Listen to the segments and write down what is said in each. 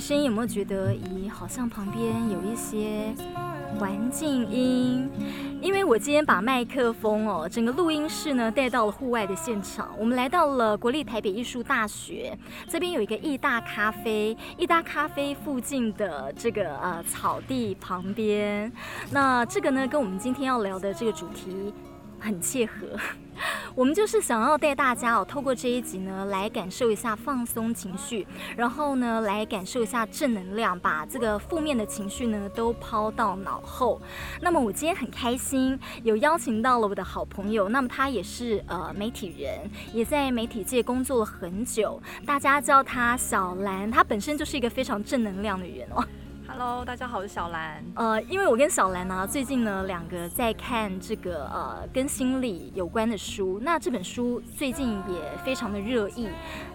声音，有没有觉得，咦，好像旁边有一些环境音？因为我今天把麦克风哦，整个录音室呢带到了户外的现场。我们来到了国立台北艺术大学，这边有一个义大咖啡，义大咖啡附近的这个呃草地旁边。那这个呢，跟我们今天要聊的这个主题很切合。我们就是想要带大家哦，透过这一集呢，来感受一下放松情绪，然后呢，来感受一下正能量，把这个负面的情绪呢都抛到脑后。那么我今天很开心，有邀请到了我的好朋友，那么他也是呃媒体人，也在媒体界工作了很久，大家叫他小兰，他本身就是一个非常正能量的人哦。Hello，大家好，我是小兰。呃，因为我跟小兰呢，最近呢两个在看这个呃跟心理有关的书。那这本书最近也非常的热议，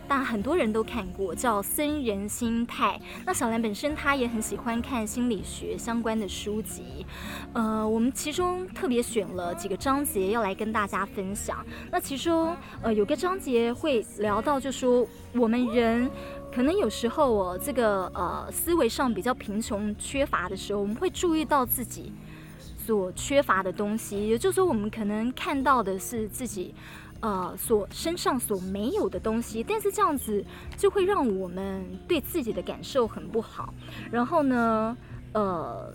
但很多人都看过，叫《僧人心态》。那小兰本身她也很喜欢看心理学相关的书籍。呃，我们其中特别选了几个章节要来跟大家分享。那其中呃有个章节会聊到，就说我们人。可能有时候哦，这个呃思维上比较贫穷缺乏的时候，我们会注意到自己所缺乏的东西，也就是说，我们可能看到的是自己呃所身上所没有的东西，但是这样子就会让我们对自己的感受很不好，然后呢，呃。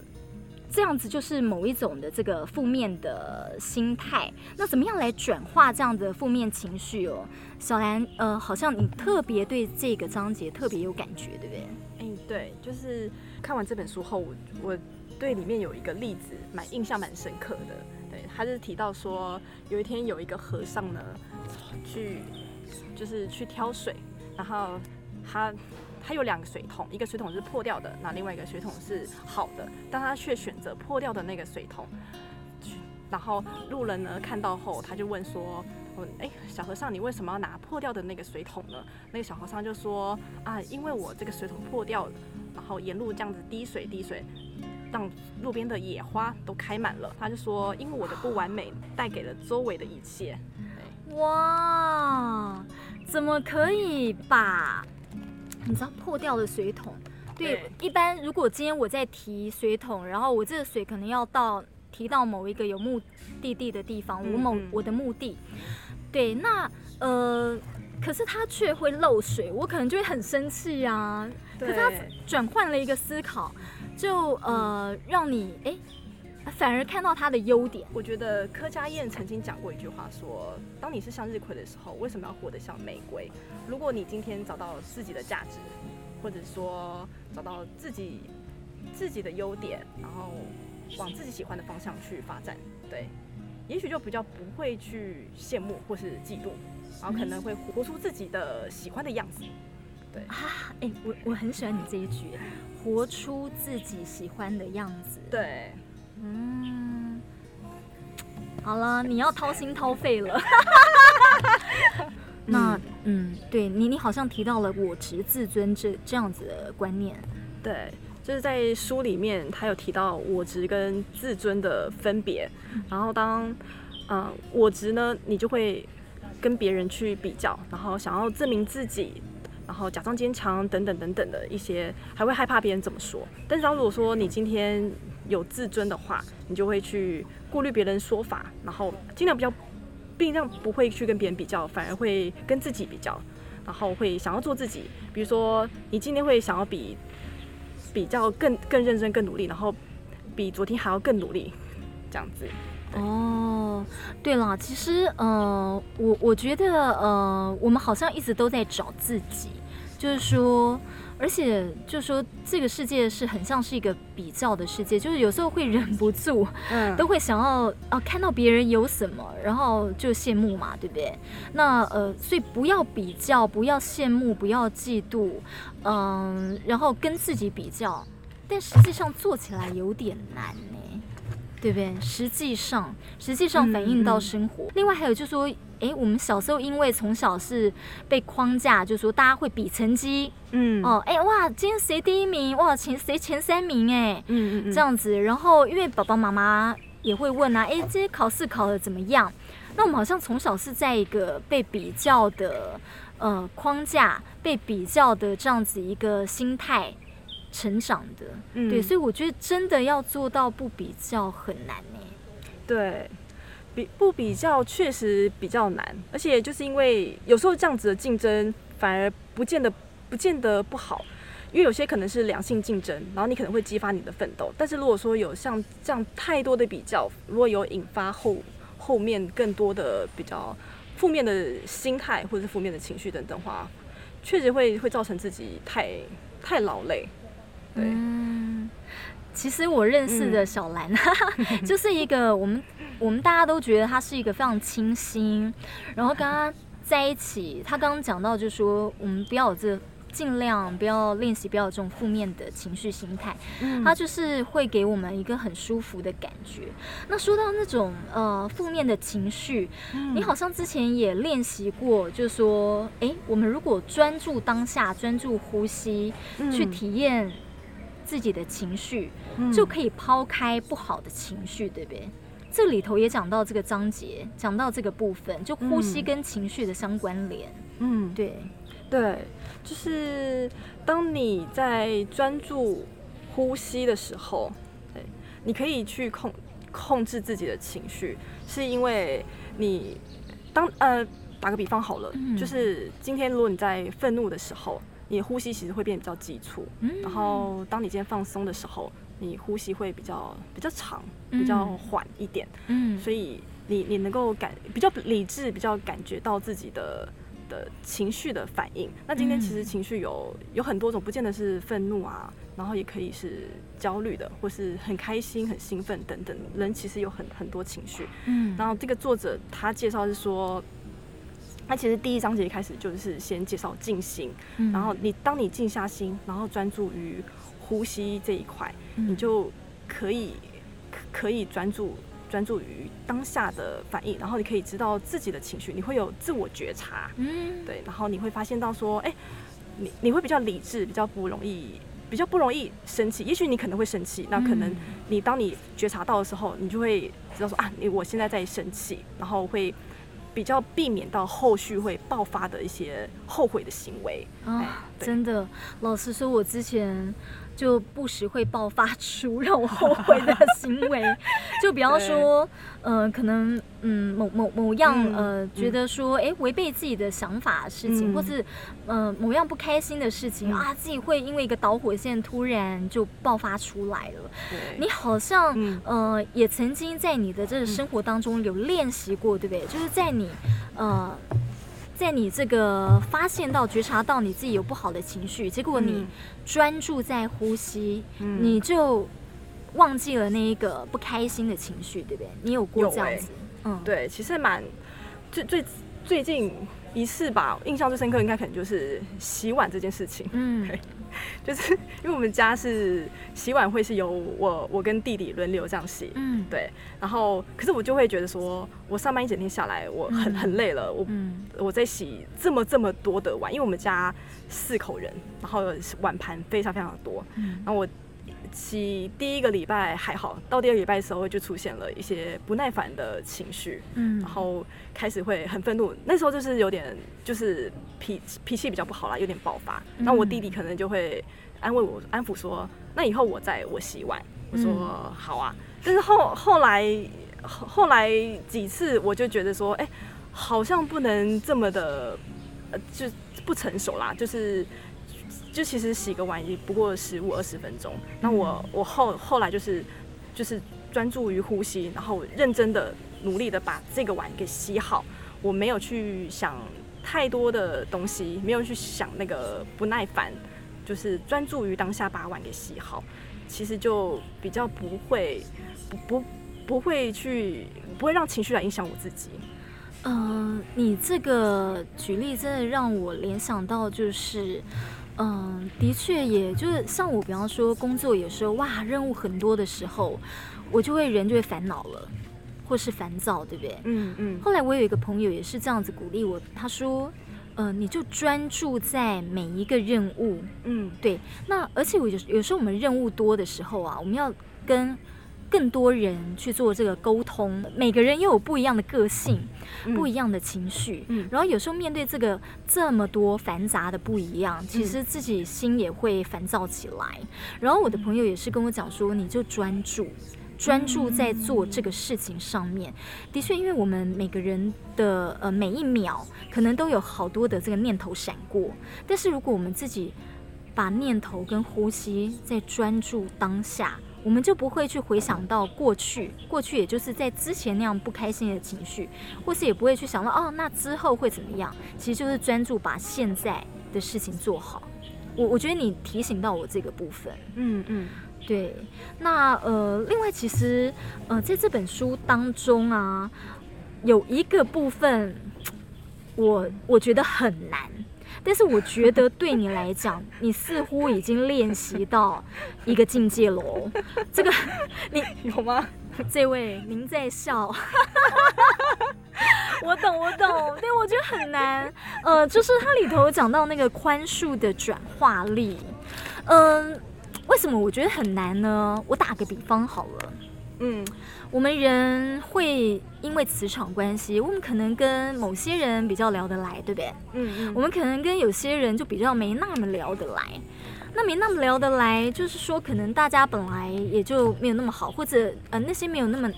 这样子就是某一种的这个负面的心态。那怎么样来转化这样的负面情绪哦？小兰，呃，好像你特别对这个章节特别有感觉，对不对？哎，对，就是看完这本书后，我我对里面有一个例子蛮印象蛮深刻的。他就是提到说，有一天有一个和尚呢，去就是去挑水，然后他。他有两个水桶，一个水桶是破掉的，那另外一个水桶是好的，但他却选择破掉的那个水桶。然后路人呢看到后，他就问说：“我，哎，小和尚，你为什么要拿破掉的那个水桶呢？”那个小和尚就说：“啊，因为我这个水桶破掉了，然后沿路这样子滴水滴水，让路边的野花都开满了。”他就说：“因为我的不完美带给了周围的一切。”哇，怎么可以把？你知道破掉的水桶，对，对，一般如果今天我在提水桶，然后我这个水可能要到提到某一个有目的地的地方，我某我的目的，对，那呃，可是它却会漏水，我可能就会很生气啊。可是它转换了一个思考，就呃让你哎。反而看到他的优点。我觉得柯佳燕曾经讲过一句话说，说当你是向日葵的时候，为什么要活得像玫瑰？如果你今天找到自己的价值，或者说找到自己自己的优点，然后往自己喜欢的方向去发展，对，也许就比较不会去羡慕或是嫉妒，然后可能会活出自己的喜欢的样子。对啊，哎、欸，我我很喜欢你这一句，活出自己喜欢的样子。对。嗯，好了，你要掏心掏肺了。那嗯，对你，你好像提到了我执自尊这这样子的观念。对，就是在书里面，他有提到我执跟自尊的分别。然后当嗯、呃、我执呢，你就会跟别人去比较，然后想要证明自己，然后假装坚强等等等等的一些，还会害怕别人怎么说。但是，如果说你今天有自尊的话，你就会去顾虑别人说法，然后尽量比较，尽量不会去跟别人比较，反而会跟自己比较，然后会想要做自己。比如说，你今天会想要比比较更更认真、更努力，然后比昨天还要更努力，这样子。哦，对了，其实，呃，我我觉得，呃，我们好像一直都在找自己，就是说。而且就是说这个世界是很像是一个比较的世界，就是有时候会忍不住，嗯，都会想要啊看到别人有什么，然后就羡慕嘛，对不对？那呃，所以不要比较，不要羡慕，不要嫉妒，嗯，然后跟自己比较，但实际上做起来有点难呢，对不对？实际上，实际上反映到生活。另外还有就是说。哎，我们小时候因为从小是被框架，就是说大家会比成绩，嗯，哦，哎哇，今天谁第一名？哇，前谁前三名？哎，嗯嗯嗯，这样子。然后因为爸爸妈妈也会问啊，哎，今天考试考的怎么样？那我们好像从小是在一个被比较的呃框架，被比较的这样子一个心态成长的，嗯、对，所以我觉得真的要做到不比较很难呢。对，比不比较确实比较难，而且就是因为有时候这样子的竞争反而不见得不见得不好。因为有些可能是良性竞争，然后你可能会激发你的奋斗。但是如果说有像这样太多的比较，如果有引发后后面更多的比较负面的心态或者是负面的情绪等等的话，确实会会造成自己太太劳累。对，嗯，其实我认识的小兰，嗯、就是一个我们我们大家都觉得她是一个非常清新，然后跟她在一起，她刚刚讲到就是说我们不要有这。尽量不要练习，不要有这种负面的情绪心态，嗯，它就是会给我们一个很舒服的感觉。那说到那种呃负面的情绪，嗯，你好像之前也练习过，就是说，哎，我们如果专注当下，专注呼吸，嗯，去体验自己的情绪，嗯，就可以抛开不好的情绪，对不对？这里头也讲到这个章节，讲到这个部分，就呼吸跟情绪的相关联，嗯，对。对，就是当你在专注呼吸的时候，对，你可以去控控制自己的情绪，是因为你当呃打个比方好了，嗯，就是今天如果你在愤怒的时候，你呼吸其实会变得比较急促，嗯，然后当你今天放松的时候，你呼吸会比较比较长，比较缓一点，嗯，所以你你能够感比较理智，比较感觉到自己的。的情绪的反应，那今天其实情绪有有很多种，不见得是愤怒啊，然后也可以是焦虑的，或是很开心、很兴奋等等。人其实有很很多情绪，嗯。然后这个作者他介绍是说，他其实第一章节一开始就是先介绍静心，然后你当你静下心，然后专注于呼吸这一块，你就可以可以专注。专注于当下的反应，然后你可以知道自己的情绪，你会有自我觉察，嗯，对，然后你会发现到说，哎，你你会比较理智，比较不容易，比较不容易生气。也许你可能会生气，那可能你当你觉察到的时候，你就会知道说啊，你我现在在生气，然后会比较避免到后续会爆发的一些后悔的行为。啊，真的，老实说，我之前。就不时会爆发出让我后悔的行为，就比方说，呃，可能嗯某某某样、嗯、呃觉得说，哎，违背自己的想法的事情，嗯、或是呃某样不开心的事情、嗯、啊，自己会因为一个导火线突然就爆发出来了。你好像、嗯、呃也曾经在你的这个生活当中有练习过，对不对？就是在你呃。在你这个发现到、觉察到你自己有不好的情绪，结果你专注在呼吸，嗯、你就忘记了那一个不开心的情绪，对不对？你有过这样子？欸、嗯，对，其实蛮最最最近一次吧，印象最深刻应该可能就是洗碗这件事情。嗯。就是因为我们家是洗碗会是由我我跟弟弟轮流这样洗，嗯，对，然后可是我就会觉得说，我上班一整天下来，我很很累了，我我在洗这么这么多的碗，因为我们家四口人，然后碗盘非常非常的多，然后我。洗第一个礼拜还好，到第二个礼拜的时候就出现了一些不耐烦的情绪，嗯，然后开始会很愤怒，那时候就是有点就是脾脾气比较不好啦，有点爆发。那我弟弟可能就会安慰我，安抚说：“那以后我在我洗碗。”我说：“好啊。”但是后后来后来几次我就觉得说：“哎，好像不能这么的，呃，就不成熟啦。”就是。就其实洗个碗也不过十五二十分钟，那我我后后来就是就是专注于呼吸，然后认真的努力的把这个碗给洗好，我没有去想太多的东西，没有去想那个不耐烦，就是专注于当下把碗给洗好，其实就比较不会不不不会去不会让情绪来影响我自己。嗯、呃，你这个举例真的让我联想到就是。嗯，的确，也就是像我，比方说工作有时候哇，任务很多的时候，我就会人就会烦恼了，或是烦躁，对不对？嗯嗯。后来我有一个朋友也是这样子鼓励我，他说：“呃，你就专注在每一个任务。”嗯，对。那而且我有有时候我们任务多的时候啊，我们要跟更多人去做这个沟通，每个人又有不一样的个性，嗯、不一样的情绪，嗯，然后有时候面对这个这么多繁杂的不一样，其实自己心也会烦躁起来。然后我的朋友也是跟我讲说，你就专注。专注在做这个事情上面，的确，因为我们每个人的呃每一秒可能都有好多的这个念头闪过，但是如果我们自己把念头跟呼吸在专注当下，我们就不会去回想到过去，过去也就是在之前那样不开心的情绪，或是也不会去想到哦，那之后会怎么样？其实就是专注把现在的事情做好。我我觉得你提醒到我这个部分，嗯嗯。对，那呃，另外其实呃，在这本书当中啊，有一个部分我我觉得很难，但是我觉得对你来讲，你似乎已经练习到一个境界喽。这个 你有吗？这位您在笑，我懂我懂，对，我觉得很难。呃，就是它里头讲到那个宽恕的转化力，嗯、呃。为什么我觉得很难呢？我打个比方好了，嗯，我们人会因为磁场关系，我们可能跟某些人比较聊得来，对不对？嗯嗯，我们可能跟有些人就比较没那么聊得来。那没那么聊得来，就是说可能大家本来也就没有那么好，或者呃那些没有那么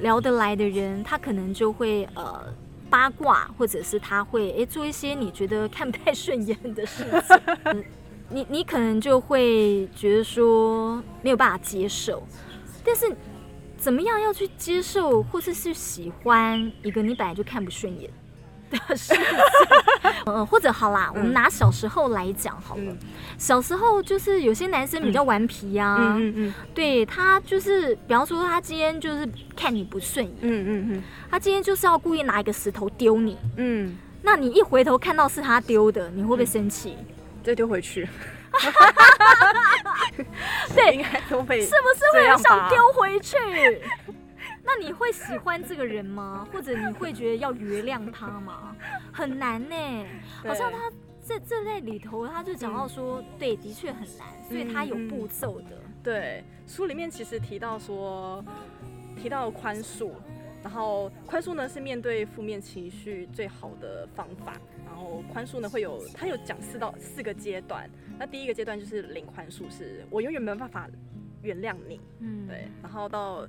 聊得来的人，他可能就会呃八卦，或者是他会诶做一些你觉得看不太顺眼的事情。你你可能就会觉得说没有办法接受，但是怎么样要去接受，或者是，去喜欢一个你本来就看不顺眼的事情？嗯，或者好啦，我们拿小时候来讲好了。小时候就是有些男生比较顽皮呀，嗯。嗯，对他就是，比方说他今天就是看你不顺眼，嗯嗯嗯，他今天就是要故意拿一个石头丢你，嗯，那你一回头看到是他丢的，你会不会生气？再丢回去，对，应该都会，是不是会想丢回去？那你会喜欢这个人吗？或者你会觉得要原谅他吗？很难呢，好像他在这类里头，他就讲到说，对，的确很难，所以他有步骤的。对，书里面其实提到说，提到宽恕。然后宽恕呢，是面对负面情绪最好的方法。然后宽恕呢，会有他有讲四到四个阶段。那第一个阶段就是零宽恕，是我永远没有办法原谅你。嗯，对。然后到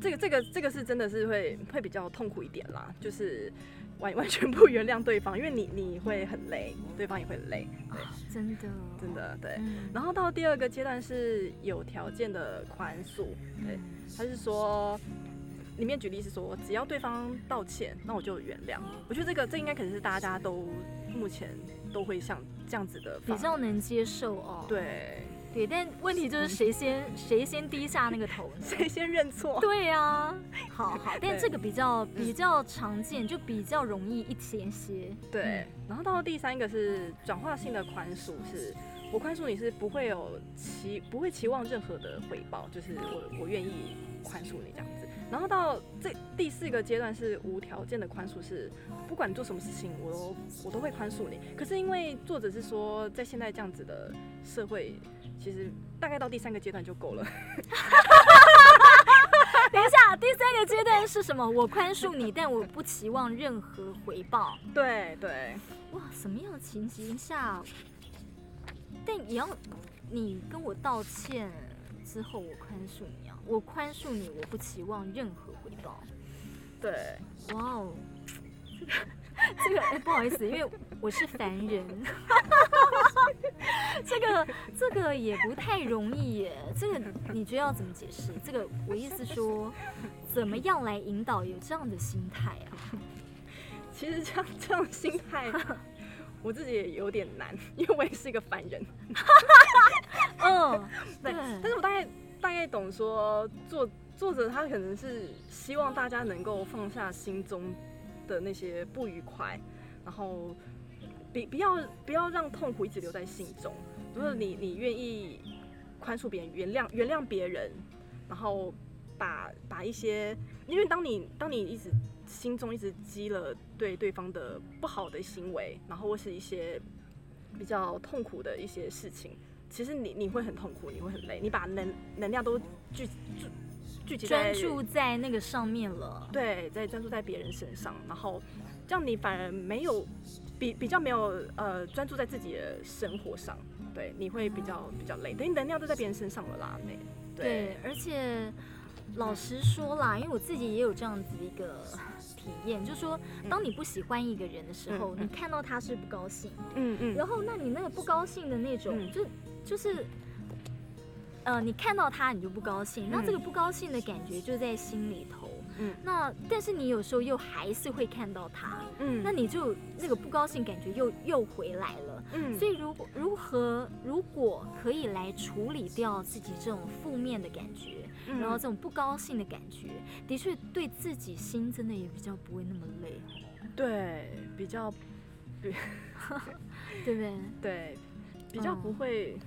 这个这个这个是真的是会会比较痛苦一点啦，就是完完全不原谅对方，因为你你会很累，对方也会累。对，哦、真的真的对。嗯、然后到第二个阶段是有条件的宽恕，对，他是说。里面举例是说，只要对方道歉，那我就原谅。我觉得这个这应该可能是大家都目前都会像这样子的比较能接受哦。对对，但问题就是谁先谁先低下那个头，谁先认错？对啊，好好，但这个比较比较常见，就比较容易一些些。对，然后到第三个是转化性的宽恕，是我宽恕你是不会有期不会期望任何的回报，就是我我愿意宽恕你这样子。然后到这第四个阶段是无条件的宽恕，是不管做什么事情，我都我都会宽恕你。可是因为作者是说，在现在这样子的社会，其实大概到第三个阶段就够了。等一下，第三个阶段是什么？我宽恕你，但我不期望任何回报。对对。哇，什么样的情形下？但也要你跟我道歉之后，我宽恕你啊。我宽恕你，我不期望任何回报。对，哇哦，这个这个哎，不好意思，因为我是凡人，这个这个也不太容易耶。这个你觉得要怎么解释？这个我意思说，怎么样来引导有这样的心态啊？其实这样这样心态，我自己也有点难，因为我也是一个凡人。嗯，对，但是我大概。大概懂说作作者他可能是希望大家能够放下心中的那些不愉快，然后比不要不要让痛苦一直留在心中。如果你你愿意宽恕别人，原谅原谅别人，然后把把一些，因为当你当你一直心中一直积了对对方的不好的行为，然后或是一些比较痛苦的一些事情。其实你你会很痛苦，你会很累，你把能能量都聚聚聚集在专注在那个上面了。对，在专注在别人身上，然后这样你反而没有比比较没有呃专注在自己的生活上，对，你会比较比较累，等于能量都在别人身上了啦，对。对，而且老实说啦，因为我自己也有这样子一个体验，就是说，当你不喜欢一个人的时候，嗯、你看到他是不高兴，嗯嗯，然后那你那个不高兴的那种，嗯、就就是。呃，你看到他，你就不高兴，那这个不高兴的感觉就在心里头。嗯，那但是你有时候又还是会看到他，嗯，那你就那个不高兴感觉又又回来了。嗯，所以如果如何如果可以来处理掉自己这种负面的感觉，嗯，然后这种不高兴的感觉，的确对自己心真的也比较不会那么累。对，比较，对，对不对？对，比较不会。嗯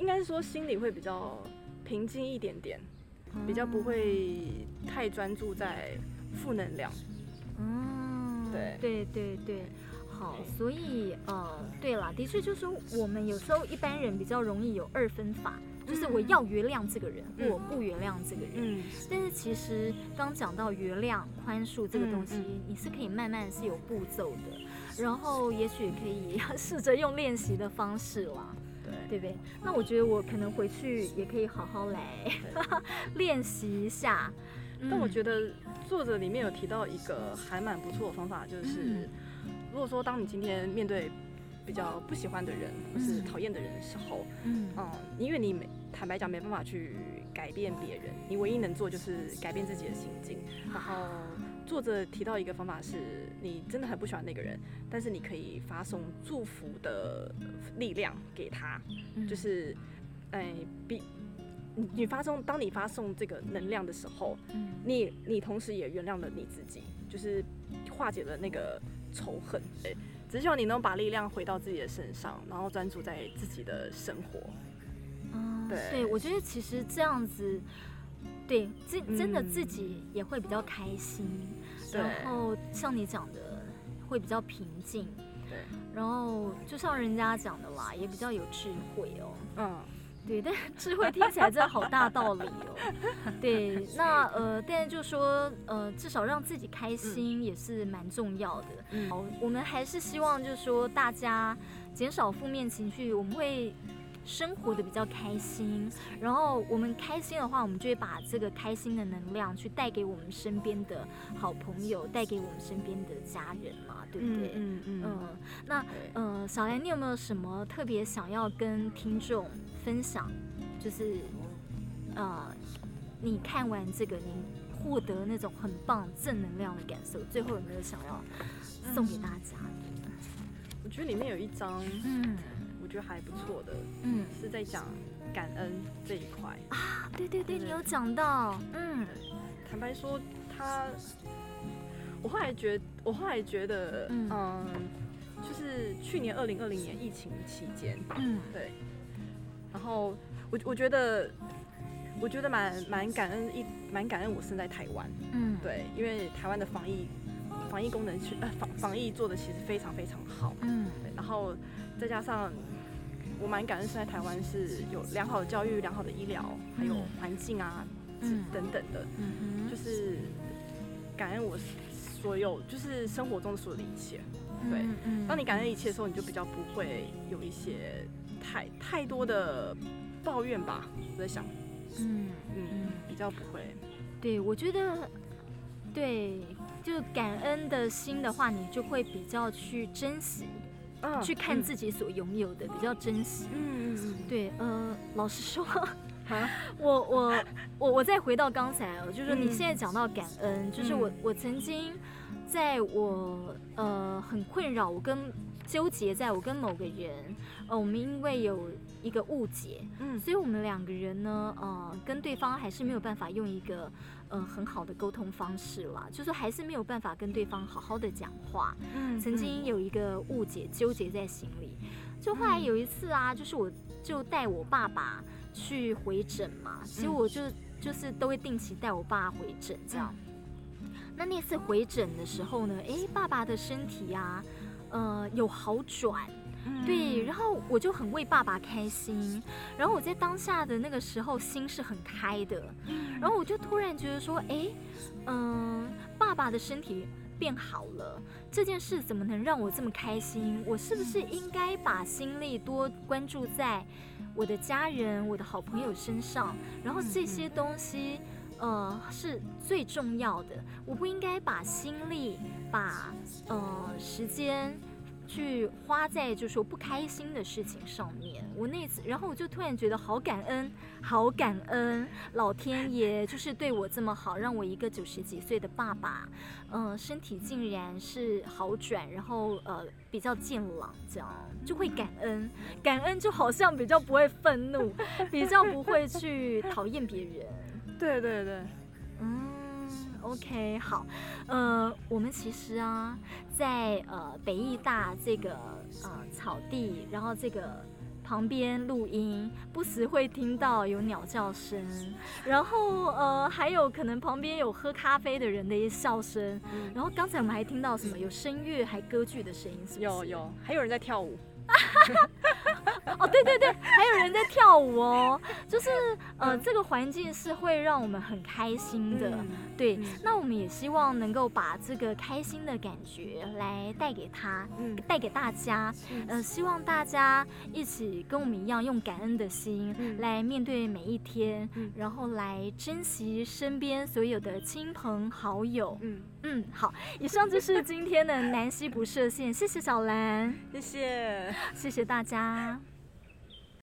应该是说心里会比较平静一点点，比较不会太专注在负能量。嗯，对对对对，好，所以呃，对啦，的确就是我们有时候一般人比较容易有二分法，就是我要原谅这个人，我不原谅这个人。嗯，但是其实刚讲到原谅、宽恕这个东西，你是可以慢慢是有步骤的，然后也许可以 试着用练习的方式啦。对不对？那我觉得我可能回去也可以好好来 练习一下。但我觉得作者里面有提到一个还蛮不错的方法，就是如果说当你今天面对比较不喜欢的人或是讨厌的人的时候，嗯，因为你没坦白讲没办法去改变别人，你唯一能做就是改变自己的心境，然后。作者提到一个方法是，你真的很不喜欢那个人，但是你可以发送祝福的力量给他，就是，哎，比你发送，当你发送这个能量的时候，你你同时也原谅了你自己，就是化解了那个仇恨，对，只希望你能把力量回到自己的身上，然后专注在自己的生活。嗯，对，对我觉得其实这样子，对，自真的自己也会比较开心。然后像你讲的，会比较平静。对。然后就像人家讲的啦，也比较有智慧哦。嗯。对，但智慧听起来真的好大道理哦。对，那呃，但是就说呃，至少让自己开心也是蛮重要的。嗯。好，我们还是希望就是说大家减少负面情绪，我们会。生活的比较开心，然后我们开心的话，我们就会把这个开心的能量去带给我们身边的好朋友，带给我们身边的家人嘛，对不对？嗯嗯嗯。嗯，那呃，小兰，你有没有什么特别想要跟听众分享？就是呃，你看完这个，你获得那种很棒正能量的感受，最后有没有想要送给大家？我觉得里面有一张，嗯。我觉得还不错的，嗯，是在讲感恩这一块啊，对对对，你有讲到，嗯，坦白说，他，我后来觉，我后来觉得，嗯，嗯就是去年二零二零年疫情期间，嗯，对，然后我我觉得，我觉得蛮蛮感恩一蛮感恩我生在台湾，嗯，对，因为台湾的防疫防疫功能去呃防防疫做的其实非常非常好，嗯，对，然后再加上。我蛮感恩，现在台湾是有良好的教育、良好的医疗，还有环境啊，嗯、等等的，就是感恩我所有，就是生活中的所有的一切。对，当你感恩一切的时候，你就比较不会有一些太太多的抱怨吧。我在想，嗯嗯，嗯比较不会。对，我觉得，对，就感恩的心的话，你就会比较去珍惜。去看自己所拥有的，比较珍惜。嗯嗯对，呃，老实说，我我我我再回到刚才哦，就是说你现在讲到感恩，就是我我曾经在我呃很困扰，我跟纠结在我跟某个人，呃，我们因为有一个误解，嗯，所以我们两个人呢，呃，跟对方还是没有办法用一个。嗯、呃，很好的沟通方式啦，就是还是没有办法跟对方好好的讲话。嗯，曾经有一个误解，纠结在心里。就后来有一次啊，就是我就带我爸爸去回诊嘛，其实我就就是都会定期带我爸回诊这样。那那次回诊的时候呢，诶，爸爸的身体啊，呃，有好转。嗯、对，然后我就很为爸爸开心，然后我在当下的那个时候心是很开的，然后我就突然觉得说，哎，嗯、呃，爸爸的身体变好了，这件事怎么能让我这么开心？我是不是应该把心力多关注在我的家人、我的好朋友身上？然后这些东西。呃，是最重要的。我不应该把心力、把呃时间去花在就是说不开心的事情上面。我那次，然后我就突然觉得好感恩，好感恩老天爷，就是对我这么好，让我一个九十几岁的爸爸，嗯、身体竟然是好转，然后呃比较健朗，这样就会感恩，感恩就好像比较不会愤怒，比较不会去讨厌别人。对 对对，，OK，好，呃，我们其实啊，在呃北艺大这个呃草地，然后这个旁边录音，不时会听到有鸟叫声，然后呃还有可能旁边有喝咖啡的人的一些笑声，嗯、然后刚才我们还听到什么有声乐还歌剧的声音是不是？有有，还有人在跳舞。哦，对对对，还有人在跳舞哦，就是呃，这个环境是会让我们很开心的，对。那我们也希望能够把这个开心的感觉来带给他，嗯带给大家，呃，希望大家一起跟我们一样，用感恩的心来面对每一天，然后来珍惜身边所有的亲朋好友。嗯嗯，好，以上就是今天的南希不设限，谢谢小兰，谢谢，谢谢大家。